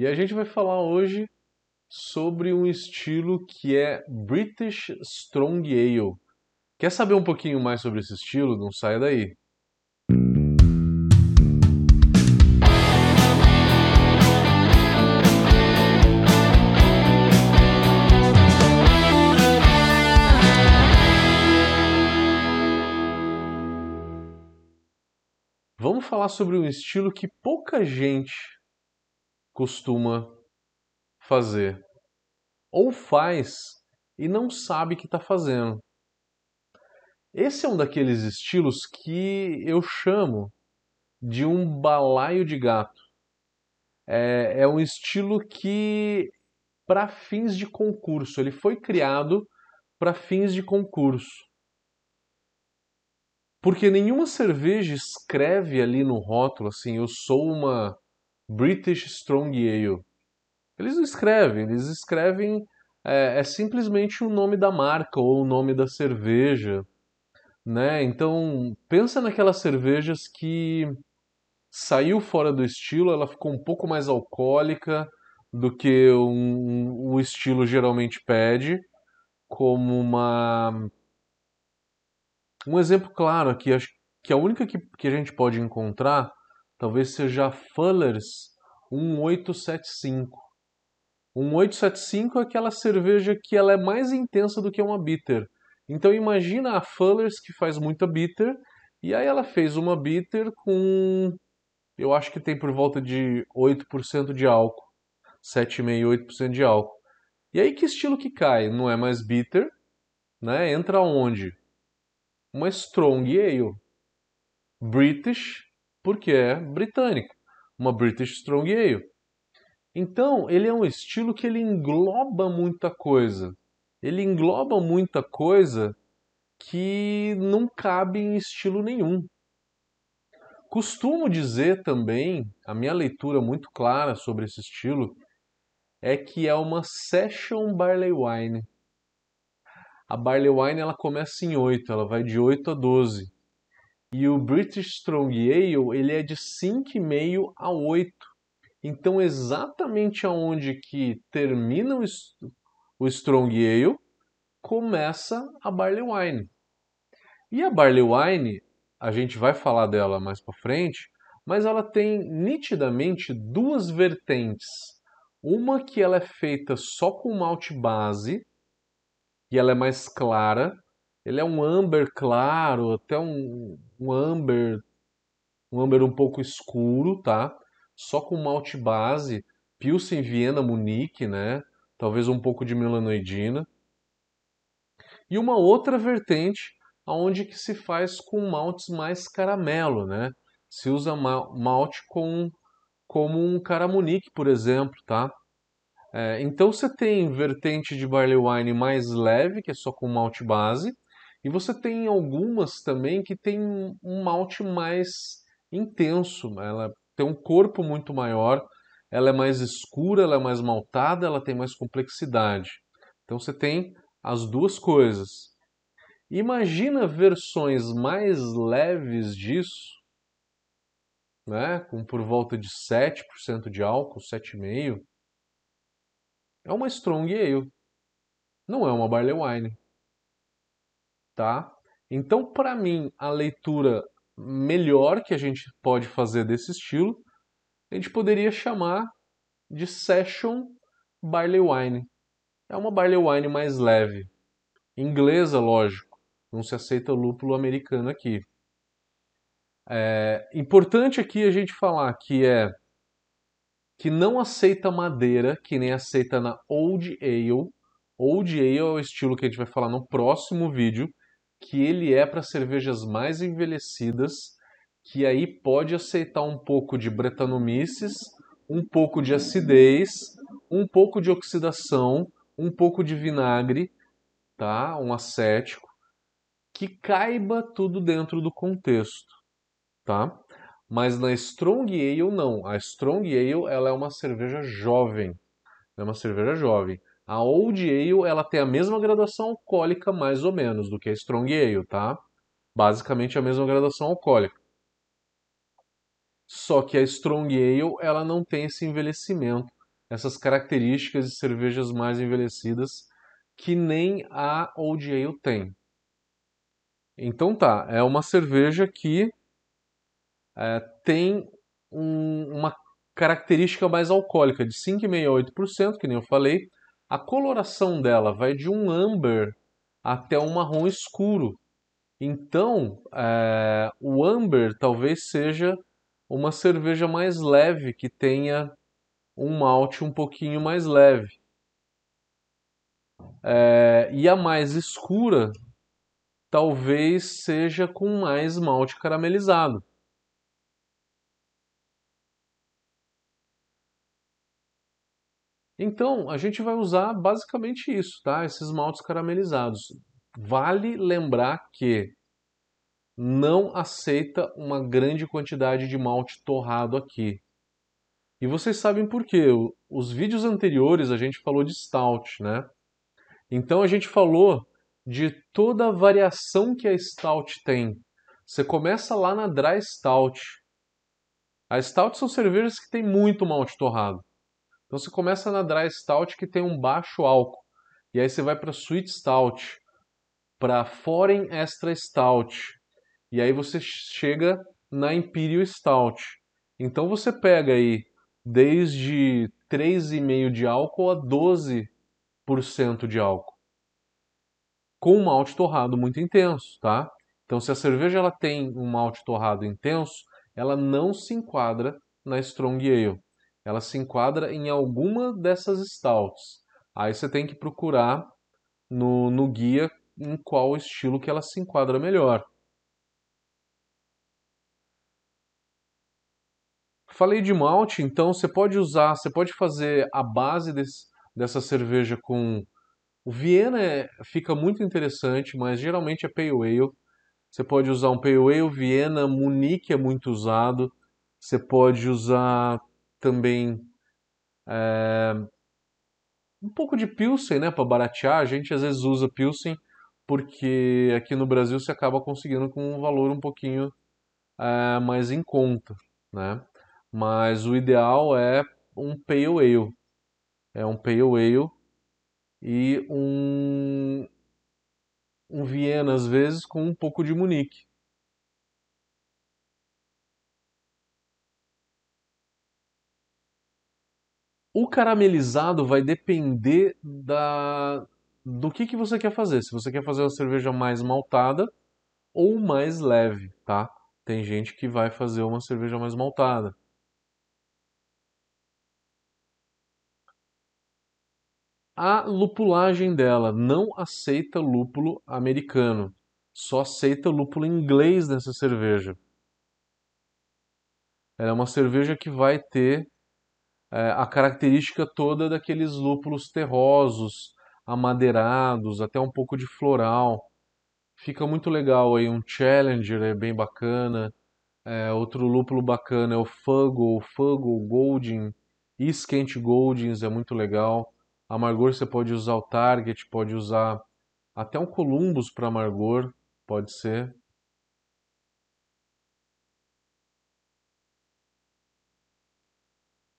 E a gente vai falar hoje sobre um estilo que é British Strong Ale. Quer saber um pouquinho mais sobre esse estilo? Não saia daí. Vamos falar sobre um estilo que pouca gente costuma fazer. Ou faz e não sabe que está fazendo. Esse é um daqueles estilos que eu chamo de um balaio de gato. É, é um estilo que, para fins de concurso, ele foi criado para fins de concurso. Porque nenhuma cerveja escreve ali no rótulo assim, eu sou uma British Strong Ale. Eles não escrevem, eles escrevem é, é simplesmente o nome da marca ou o nome da cerveja, né? Então pensa naquelas cervejas que saiu fora do estilo, ela ficou um pouco mais alcoólica do que um, o estilo geralmente pede, como uma um exemplo claro aqui, acho que a única que, que a gente pode encontrar talvez seja Fuller's 1875. 1875 é aquela cerveja que ela é mais intensa do que uma bitter. Então imagina a Fuller's que faz muita bitter e aí ela fez uma bitter com eu acho que tem por volta de 8% de álcool, 7,5, 8% de álcool. E aí que estilo que cai? Não é mais bitter, né? Entra onde? uma Strong Ale. British, porque é britânica. Uma British Strong Ale. Então, ele é um estilo que ele engloba muita coisa. Ele engloba muita coisa que não cabe em estilo nenhum. Costumo dizer também, a minha leitura muito clara sobre esse estilo é que é uma Session Barley Wine. A Barley Wine ela começa em 8, ela vai de 8 a 12. E o British Strong Ale ele é de 5,5 a 8. Então exatamente aonde que termina o, o Strong Ale, começa a Barley Wine. E a Barley Wine, a gente vai falar dela mais para frente, mas ela tem nitidamente duas vertentes. Uma que ela é feita só com malte base, e ela é mais clara. Ele é um amber claro, até um, um amber, um amber um pouco escuro, tá? Só com malte base, Pilsen, Viena, Munique, né? Talvez um pouco de melanoidina. E uma outra vertente, aonde que se faz com maltes mais caramelo, né? Se usa malte com como um caramunique, por exemplo, tá? É, então você tem vertente de barley wine mais leve, que é só com malte base, e você tem algumas também que tem um malte mais intenso, ela tem um corpo muito maior, ela é mais escura, ela é mais maltada, ela tem mais complexidade. Então você tem as duas coisas. Imagina versões mais leves disso, né, com por volta de 7% de álcool, 7,5%, é uma Strong Ale. Não é uma Barley Wine. Tá? Então, para mim, a leitura melhor que a gente pode fazer desse estilo, a gente poderia chamar de Session Barley Wine. É uma Barley Wine mais leve. Inglesa, lógico. Não se aceita lúpulo americano aqui. É importante aqui a gente falar que é que não aceita madeira, que nem aceita na Old Ale. Old Ale é o estilo que a gente vai falar no próximo vídeo, que ele é para cervejas mais envelhecidas, que aí pode aceitar um pouco de bretanomices, um pouco de acidez, um pouco de oxidação, um pouco de vinagre, tá? Um acético, que caiba tudo dentro do contexto, tá? Mas na Strong Ale não. A Strong Ale ela é uma cerveja jovem. É uma cerveja jovem. A Old Ale ela tem a mesma graduação alcoólica mais ou menos do que a Strong Ale, tá? Basicamente a mesma graduação alcoólica. Só que a Strong Ale ela não tem esse envelhecimento essas características de cervejas mais envelhecidas que nem a Old Ale tem. Então tá, é uma cerveja que é, tem um, uma característica mais alcoólica, de 5,68%, que nem eu falei. A coloração dela vai de um amber até um marrom escuro. Então, é, o amber talvez seja uma cerveja mais leve, que tenha um malte um pouquinho mais leve. É, e a mais escura talvez seja com mais malte caramelizado. Então, a gente vai usar basicamente isso, tá? Esses maltes caramelizados. Vale lembrar que não aceita uma grande quantidade de malte torrado aqui. E vocês sabem por quê? Os vídeos anteriores a gente falou de stout, né? Então a gente falou de toda a variação que a stout tem. Você começa lá na dry stout. A stout são cervejas que tem muito malte torrado. Então você começa na dry stout que tem um baixo álcool. E aí você vai para sweet stout, para foreign extra stout. E aí você chega na imperial stout. Então você pega aí desde 3,5 de álcool a 12% de álcool com um malte torrado muito intenso, tá? Então, se a cerveja ela tem um malte torrado intenso, ela não se enquadra na Strong Ale. Ela se enquadra em alguma dessas stouts. Aí você tem que procurar no, no guia em qual estilo que ela se enquadra melhor. Falei de malte, então você pode usar, você pode fazer a base desse, dessa cerveja com o Viena é, fica muito interessante, mas geralmente é Pale Ale. Você pode usar um Pale Ale, Viena, Munique é muito usado. Você pode usar também é, um pouco de Pilsen, né, para baratear. A gente às vezes usa Pilsen porque aqui no Brasil você acaba conseguindo com um valor um pouquinho é, mais em conta, né? Mas o ideal é um Pale Ale. É um Pale Ale e um, um Viena, às vezes, com um pouco de Munique. O caramelizado vai depender da, do que, que você quer fazer. Se você quer fazer uma cerveja mais maltada ou mais leve, tá? Tem gente que vai fazer uma cerveja mais maltada. A lupulagem dela não aceita lúpulo americano, só aceita lúpulo inglês nessa cerveja. Ela é uma cerveja que vai ter é, a característica toda daqueles lúpulos terrosos, amadeirados, até um pouco de floral. Fica muito legal aí, um Challenger é bem bacana. É, outro lúpulo bacana é o Fuggle, Fuggle Golding, Iskent Goldings é muito legal. Amargor você pode usar o Target, pode usar até um Columbus para amargor, pode ser.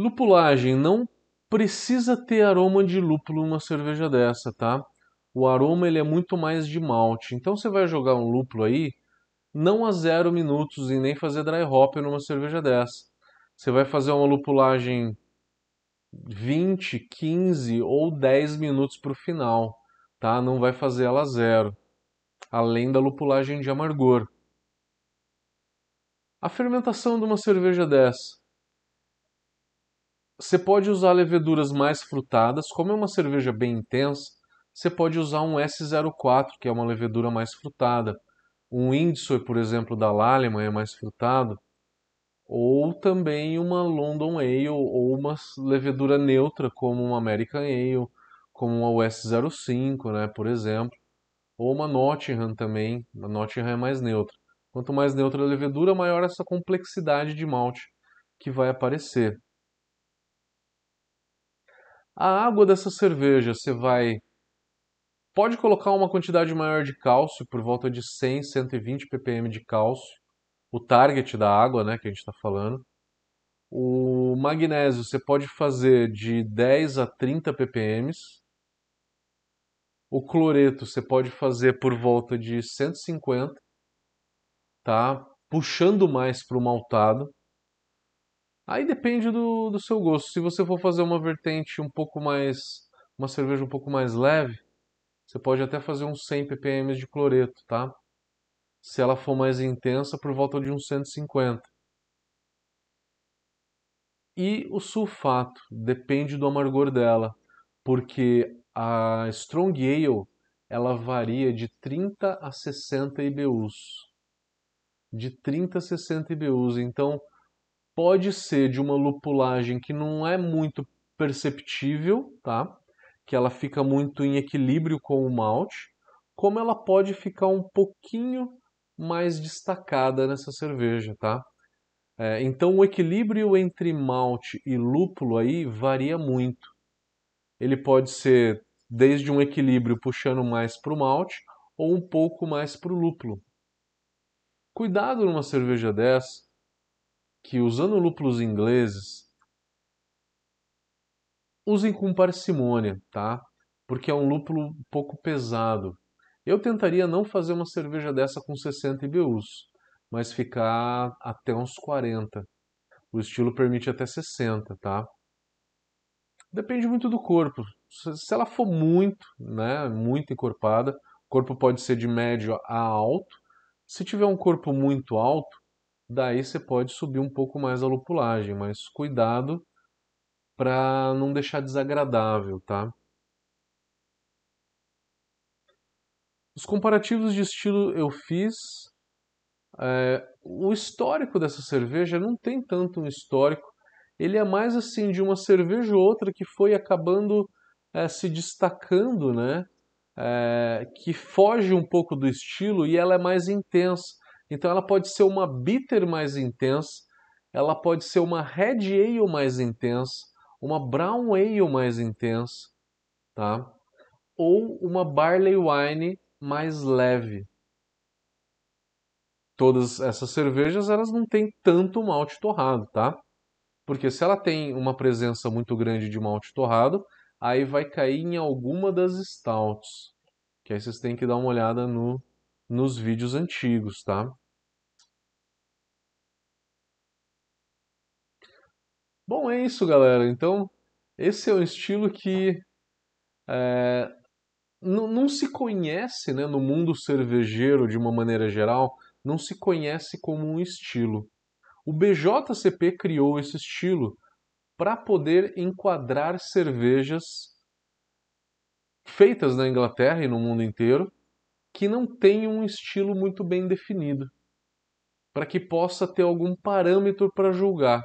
Lupulagem não precisa ter aroma de lúpulo numa cerveja dessa, tá? O aroma ele é muito mais de malte. Então você vai jogar um lúpulo aí, não a zero minutos e nem fazer dry hop numa cerveja dessa. Você vai fazer uma lupulagem 20, 15 ou 10 minutos para o final, tá? Não vai fazer ela zero, além da lupulagem de amargor. A fermentação de uma cerveja dessa. Você pode usar leveduras mais frutadas, como é uma cerveja bem intensa, você pode usar um S04, que é uma levedura mais frutada. Um Windsor, por exemplo, da Lallemand é mais frutado ou também uma London Ale ou uma levedura neutra como uma American Ale, como uma US 05, né, por exemplo, ou uma Nottingham também. A Nottingham é mais neutra. Quanto mais neutra a levedura, maior essa complexidade de malte que vai aparecer. A água dessa cerveja você vai pode colocar uma quantidade maior de cálcio, por volta de 100, 120 ppm de cálcio o target da água, né, que a gente está falando. O magnésio você pode fazer de 10 a 30 ppm. O cloreto você pode fazer por volta de 150, tá? Puxando mais para o maltado. Aí depende do, do seu gosto. Se você for fazer uma vertente um pouco mais, uma cerveja um pouco mais leve, você pode até fazer uns 100 ppm de cloreto, tá? Se ela for mais intensa, por volta de uns 150. E o sulfato depende do amargor dela, porque a Strong Ale ela varia de 30 a 60 IBUs. De 30 a 60 IBUs, então pode ser de uma lupulagem que não é muito perceptível, tá? Que ela fica muito em equilíbrio com o malte, como ela pode ficar um pouquinho mais destacada nessa cerveja, tá? É, então o equilíbrio entre malte e lúpulo aí varia muito. Ele pode ser desde um equilíbrio puxando mais para o malte ou um pouco mais para o lúpulo. Cuidado numa cerveja dessa, que usando lúpulos ingleses, usem com parcimônia, tá? Porque é um lúpulo um pouco pesado. Eu tentaria não fazer uma cerveja dessa com 60 IBUs mas ficar até uns 40. O estilo permite até 60, tá? Depende muito do corpo. Se ela for muito, né, muito encorpada, o corpo pode ser de médio a alto. Se tiver um corpo muito alto, daí você pode subir um pouco mais a lupulagem, mas cuidado para não deixar desagradável, tá? Os comparativos de estilo eu fiz é, o histórico dessa cerveja não tem tanto um histórico, ele é mais assim de uma cerveja ou outra que foi acabando é, se destacando, né? É, que foge um pouco do estilo e ela é mais intensa. Então ela pode ser uma bitter mais intensa, ela pode ser uma red ale mais intensa, uma brown ale mais intensa, tá? Ou uma barley wine mais leve todas essas cervejas elas não têm tanto malte torrado, tá? Porque se ela tem uma presença muito grande de malte torrado, aí vai cair em alguma das stouts. Que aí vocês têm que dar uma olhada no, nos vídeos antigos, tá? Bom, é isso, galera. Então, esse é um estilo que é, não se conhece né, no mundo cervejeiro de uma maneira geral não se conhece como um estilo. O BJCP criou esse estilo para poder enquadrar cervejas feitas na Inglaterra e no mundo inteiro que não tenham um estilo muito bem definido, para que possa ter algum parâmetro para julgar.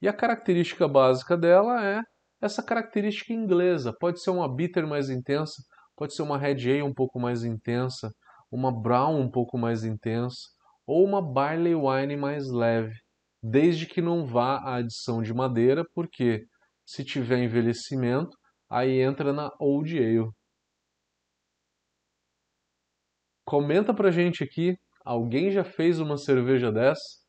E a característica básica dela é essa característica inglesa. Pode ser uma bitter mais intensa, pode ser uma red ale um pouco mais intensa, uma brown um pouco mais intensa ou uma barley wine mais leve, desde que não vá a adição de madeira, porque se tiver envelhecimento, aí entra na old ale. Comenta pra gente aqui, alguém já fez uma cerveja dessa?